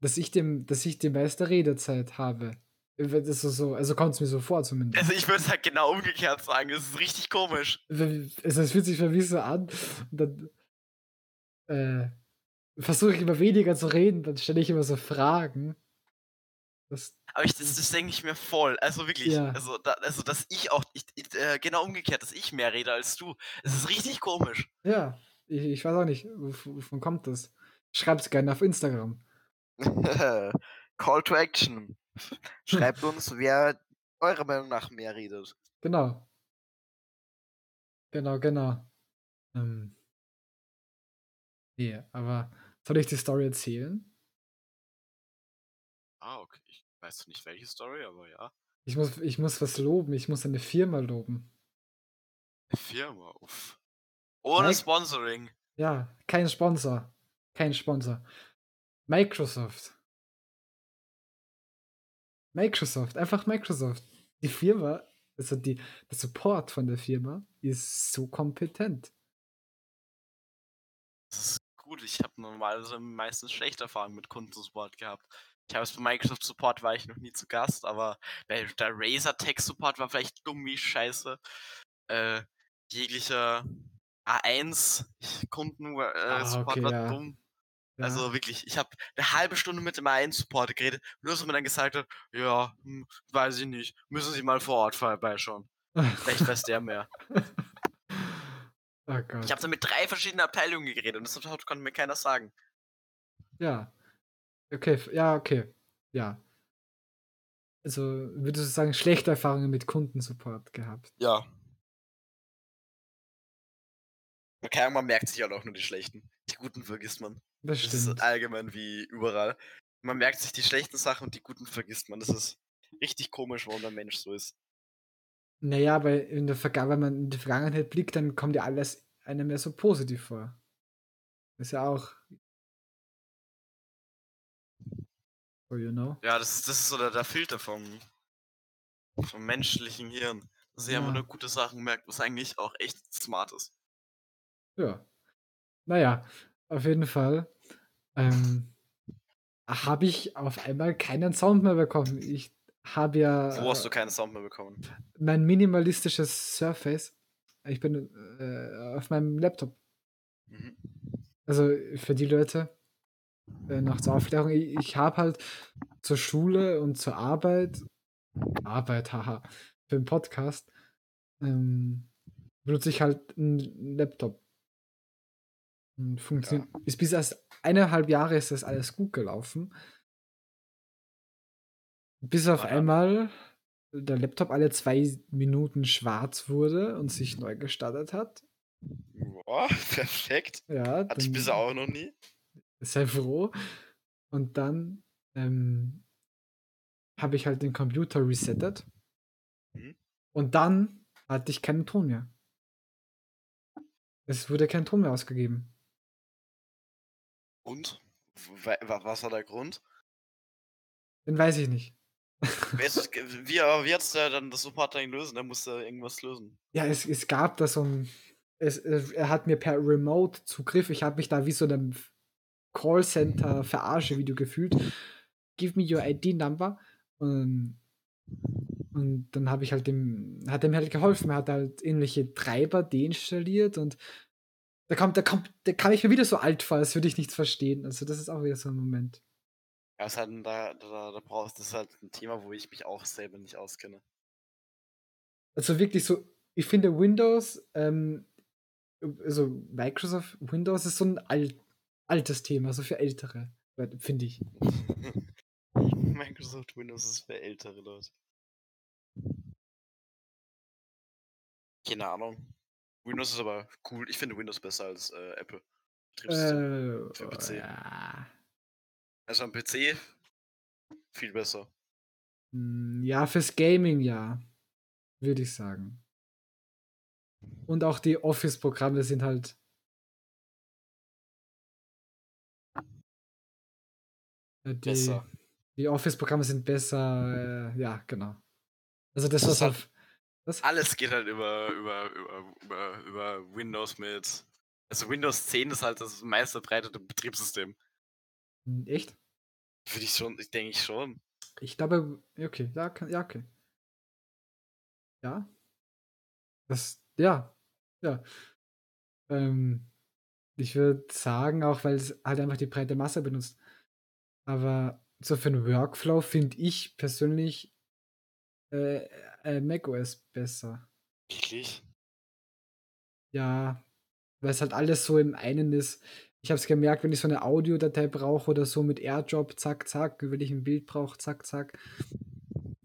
S2: Dass ich, dem, dass ich die meiste Redezeit habe. Das ist so, so, also kommt es mir so vor zumindest.
S1: Also ich würde es halt genau umgekehrt sagen. Das ist richtig komisch.
S2: Also es fühlt sich für mich so an. Und dann äh, versuche ich immer weniger zu reden, dann stelle ich immer so Fragen. Das,
S1: Aber ich, das, das denke ich mir voll. Also wirklich.
S2: Ja.
S1: Also, da, also, dass ich auch, ich, äh, genau umgekehrt, dass ich mehr rede als du. Es ist richtig komisch.
S2: ja, ich, ich weiß auch nicht, wovon kommt das? Schreibt es gerne auf Instagram.
S1: Call to Action. Schreibt uns, wer eurer Meinung nach mehr redet.
S2: Genau. Genau, genau. Ähm, nee, aber soll ich die Story erzählen?
S1: Ah, okay. Ich weiß nicht welche Story, aber ja.
S2: Ich muss, ich muss was loben, ich muss eine Firma loben.
S1: Firma, uff. Ohne
S2: Mike?
S1: Sponsoring.
S2: Ja, kein Sponsor. Kein Sponsor. Microsoft. Microsoft, einfach Microsoft. Die Firma, also die, der Support von der Firma ist so kompetent.
S1: Das ist gut. Ich habe normalerweise meistens schlechte Erfahrungen mit Kundensupport gehabt. Ich habe es bei Microsoft Support war ich noch nie zu Gast, aber bei der Razer Tech Support war vielleicht dumm wie Scheiße. Äh, jeglicher A1 Kunden äh,
S2: Ah,
S1: Support
S2: okay,
S1: war
S2: ja.
S1: dumm.
S2: Ja.
S1: Also wirklich, ich habe eine halbe Stunde mit dem A1 Support geredet, nur dass man dann gesagt hat, ja, hm, weiß ich nicht, müssen Sie mal vor Ort vorbeischauen. Vielleicht weiß der mehr.
S2: oh
S1: Ich habe dann mit drei verschiedenen Abteilungen geredet und das konnte mir keiner sagen.
S2: Ja. Okay, ja, okay. Ja. Also würdest du sagen, schlechte Erfahrungen mit Kundensupport gehabt?
S1: Ja. Okay, man merkt sich halt auch nur die schlechten. Die guten vergisst man.
S2: Das
S1: Das ist
S2: stimmt.
S1: allgemein wie überall. Man merkt sich die schlechten Sachen und die guten vergisst man. Das ist richtig komisch, warum der Mensch so ist.
S2: Naja, weil in der wenn man in die Vergangenheit blickt, dann kommt ja alles einem mehr so positiv vor. Ist ja auch. So, you know.
S1: Ja, das, ist- das ist so der, der Filter vom, vom menschlichen Hirn. Dass einfach
S2: Ja.
S1: nur gute Sachen merkt, was eigentlich auch echt smart ist.
S2: Ja. Naja, auf jeden Fall ähm, habe ich auf einmal keinen Sound mehr bekommen. Ich habe ja
S1: Wo hast du
S2: äh,
S1: keinen Sound mehr bekommen?
S2: mein minimalistisches Surface. Ich bin äh, auf meinem Laptop.
S1: Mhm.
S2: Also für die Leute, äh, noch zur Aufklärung, ich, ich habe halt zur Schule und zur Arbeit, Arbeit, haha, für den Podcast, ähm, benutze ich halt einen Laptop. Und funktioniert, ist bis erst eineinhalb Jahre ist das alles gut gelaufen. Bis auf
S1: ja.
S2: einmal der Laptop alle zwei Minuten schwarz wurde und sich neu gestartet hat.
S1: Boah, perfekt.
S2: Ja,
S1: Hatte ich bisher auch noch nie.
S2: sei froh. Und dann ähm, habe ich halt den Computer resettet.
S1: Mhm.
S2: Und dann hatte ich keinen Ton mehr. Es wurde kein Ton mehr ausgegeben.
S1: Und? Wa- wa- Was war der Grund?
S2: Den weiß ich nicht.
S1: Wie, wie hat's der dann das dann lösen? Der musste irgendwas lösen.
S2: Ja, es, es gab da so ein. Es, es, er hat mir per Remote Zugriff. Ich habe mich da wie so einem Callcenter verarsche Video gefühlt. Give me your ID number. Und, und dann habe ich halt dem, hat er mir halt geholfen. Er hat halt ähnliche Treiber deinstalliert und da kommt, da kommt, da kam ich mir wieder so alt vor, als würde ich nichts verstehen. Also das ist auch wieder so ein Moment.
S1: Ja, ist halt, da, da, da brauchst, das ist halt ein Thema, wo ich mich auch selber nicht auskenne.
S2: Also wirklich so, ich finde Windows, ähm, also Microsoft Windows ist so ein alt, altes Thema, so für Ältere, finde ich.
S1: Microsoft Windows ist für ältere Leute. Keine Ahnung. Windows ist aber cool. Ich finde Windows besser als äh, Apple. Betriebssystem.
S2: Äh,
S1: für PC.
S2: Ja.
S1: Also am PC viel besser.
S2: Hm, ja, fürs Gaming ja, würde ich sagen. Und auch die Office-Programme sind halt. Die,
S1: Besser.
S2: die Office-Programme sind besser, äh, ja, genau. Also das, was
S1: ist halt-
S2: auf. Was?
S1: Alles geht halt über, über, über, über, über Windows mit. Also Windows 10 ist halt das meist verbreitete Betriebssystem.
S2: Hm, Echt?
S1: Würde ich schon, ich denke ich schon.
S2: Ich glaube, okay, ja, ja, okay. Ja. Das, ja, ja. Ähm, ich würde sagen, auch weil es halt einfach die breite Masse benutzt. Aber so für einen Workflow finde ich persönlich äh, äh, macOS besser.
S1: Wirklich?
S2: Ja, weil es halt alles so im einen ist. Ich habe es gemerkt, wenn ich so eine Audiodatei brauche oder so mit AirDrop, zack, zack, wenn ich ein Bild brauche, zack, zack.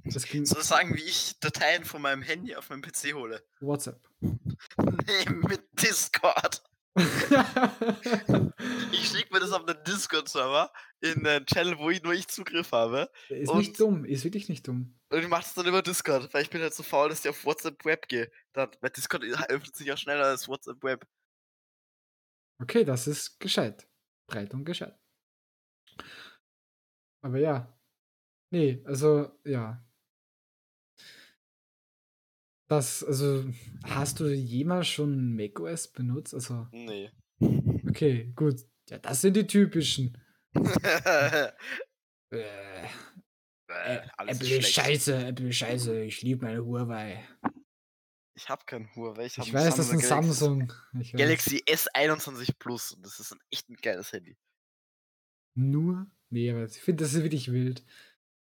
S2: Das ging
S1: ich sagen, wie ich Dateien von meinem Handy auf meinem PC hole?
S2: WhatsApp.
S1: Nee, mit Discord. Ich schicke mir das auf einen Discord-Server in einen Channel, wo ich nur ich Zugriff habe.
S2: ist
S1: Und-
S2: nicht dumm, ist wirklich nicht dumm.
S1: Und ich mache es dann über Discord, weil ich bin halt so faul, dass ich auf WhatsApp Web gehe. Dann, weil Discord öffnet sich auch schneller als WhatsApp Web.
S2: Okay, das ist gescheit. Breit und gescheit. Aber ja. Nee, also, ja. Das, also, hast du jemals schon macOS benutzt? Also,
S1: Nee.
S2: Okay, gut. Ja, das sind die typischen. Äh,
S1: Äh,
S2: Apple
S1: ist
S2: scheiße, Apple scheiße. Ich liebe meine Huawei.
S1: Ich habe kein Huawei, ich habe
S2: Ich weiß, das ist ein
S1: Galaxy,
S2: Samsung.
S1: Galaxy S21 Plus und das ist ein echt ein geiles Handy.
S2: Nur? Nee, aber ich finde, das ist wirklich wild.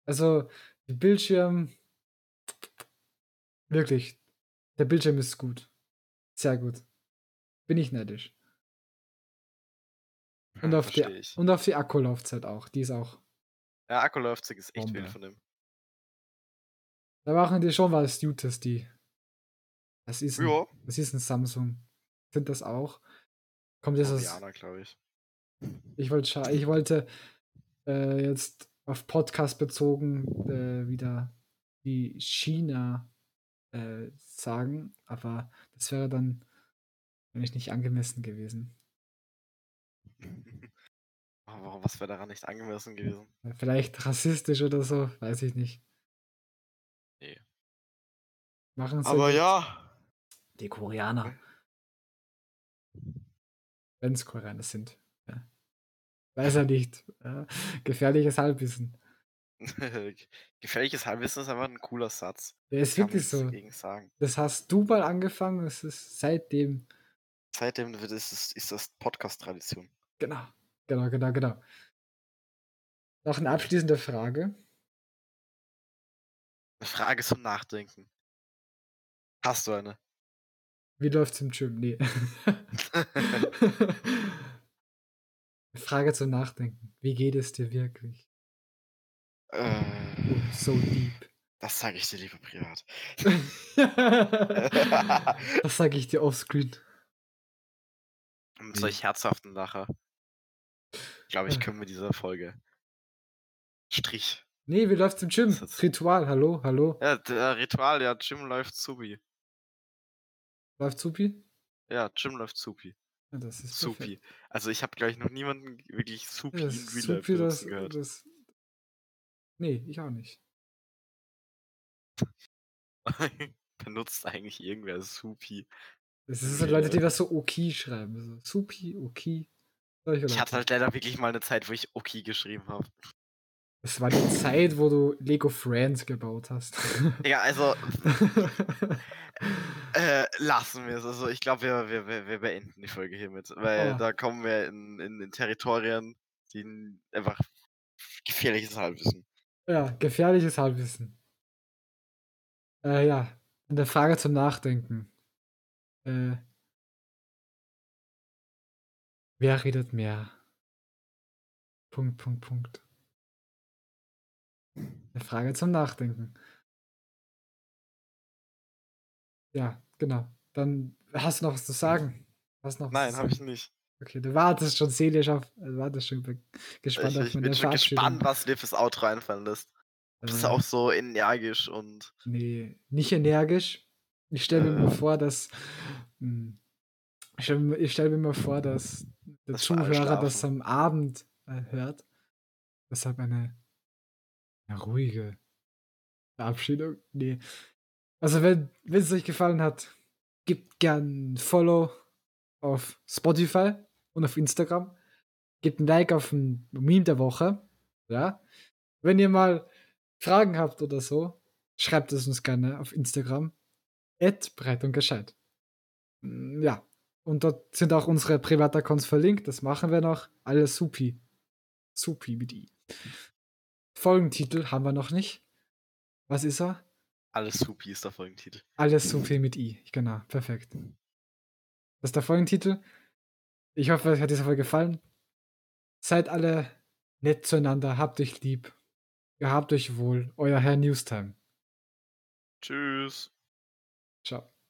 S2: Also, Bildschirm. Wirklich. Der Bildschirm ist gut. Sehr gut. Bin ich neidisch. Und
S1: Ja,
S2: auf, die,
S1: ich.
S2: und auf die Akkulaufzeit auch. Die ist auch.
S1: Ja, Akkulaufzeit ist echt
S2: Bombe.
S1: wild von dem.
S2: Da machen die schon was Gutes, die. Das ist ein,
S1: Ja,
S2: das ist ein Samsung. Finde das auch. Kommt jetzt.
S1: Koreaner, glaube ich.
S2: Ich wollte, ich wollte äh, jetzt auf Podcast bezogen äh, wieder wie China äh, sagen, aber das wäre dann nämlich nicht angemessen gewesen.
S1: Warum, was wäre daran nicht angemessen gewesen?
S2: Äh, Vielleicht rassistisch oder so, weiß ich nicht.
S1: Nee.
S2: Machen sie
S1: Aber ja,
S2: die Koreaner. Wenn es Koreaner sind. Ja. Weiß er nicht. Ja. Gefährliches Halbwissen.
S1: Gefährliches Halbwissen ist einfach ein cooler Satz.
S2: Der ist
S1: Kann
S2: wirklich so. Das hast du mal angefangen, es ist seitdem.
S1: Seitdem wird es, ist, ist das Podcast-Tradition.
S2: Genau, genau, genau, genau. Noch eine abschließende Frage.
S1: Eine Frage zum Nachdenken. Hast du eine?
S2: Wie läuft's im Gym? Nee. Frage zum Nachdenken. Wie geht es dir wirklich? Oh,
S1: äh,
S2: so deep.
S1: das sage ich dir lieber privat.
S2: das sage ich dir offscreen.
S1: Mit solch herzhaften Lacher. Glaube ich, können wir diese Folge. Strich.
S2: Nee, wie läuft's im Gym? Ritual, hallo, hallo.
S1: Ja, der Ritual, ja, Jim läuft supi.
S2: Läuft supi?
S1: Ja, Jim läuft supi.
S2: Ja, das ist
S1: Supi. Also ich habe, glaube ich, noch niemanden wirklich supi
S2: Ja,
S1: in Real Life
S2: das,
S1: gehört.
S2: das. Nee, ich auch nicht.
S1: Benutzt eigentlich irgendwer supi?
S2: Das sind so Leute, die was so Oki schreiben. So, supi, Oki. Solche
S1: Ich hatte halt leider wirklich mal eine Zeit, wo ich Oki geschrieben habe.
S2: Das war die Zeit, wo du Lego Friends gebaut hast.
S1: Ja, also äh, lassen wir es. Also ich glaube, wir, wir, wir, beenden die Folge hiermit, weil
S2: Oh.
S1: da kommen wir in, in, in Territorien, die einfach gefährliches Halbwissen.
S2: Ja, gefährliches Halbwissen. Äh, ja, eine Frage zum Nachdenken. Äh, wer redet mehr? Punkt, Punkt, Punkt. Eine Frage zum Nachdenken. Ja, genau. Dann hast du noch was zu sagen. Hast noch
S1: Nein, habe ich nicht.
S2: Okay, du wartest schon seelisch auf, du wartest schon gespannt
S1: Ich,
S2: auf
S1: ich bin schon gespannt, was du dir fürs Outro einfallen lässt. Du bist
S2: Äh,
S1: auch so energisch und
S2: Nee, nicht energisch. Ich stelle mir
S1: Äh.
S2: mal vor, dass. Hm, ich stelle stell mir mal vor, dass der
S1: alle
S2: Zuhörer das am Abend äh, hört. Deshalb eine, eine ruhige Verabschiedung. Nee. Also, wenn wenn es euch gefallen hat, gebt gern ein Follow auf Spotify und auf Instagram. Gebt ein Like auf ein Meme der Woche. Ja. Wenn ihr mal Fragen habt oder so, schreibt es uns gerne auf Instagram. breit und gescheit. Mm, Ja. Und dort sind auch unsere Privataccounts verlinkt. Das machen wir noch. Alles supi. Supi mit I. Folgentitel haben wir noch nicht. Was ist er?
S1: alles supi ist der Folgentitel.
S2: Alles supi mit I. Genau, perfekt. Das ist der Folgentitel. Ich hoffe, euch hat diese Folge gefallen. Seid alle nett zueinander. Habt euch lieb. Gehabt euch wohl. Euer Herr Newstime.
S1: Tschüss.
S2: Ciao.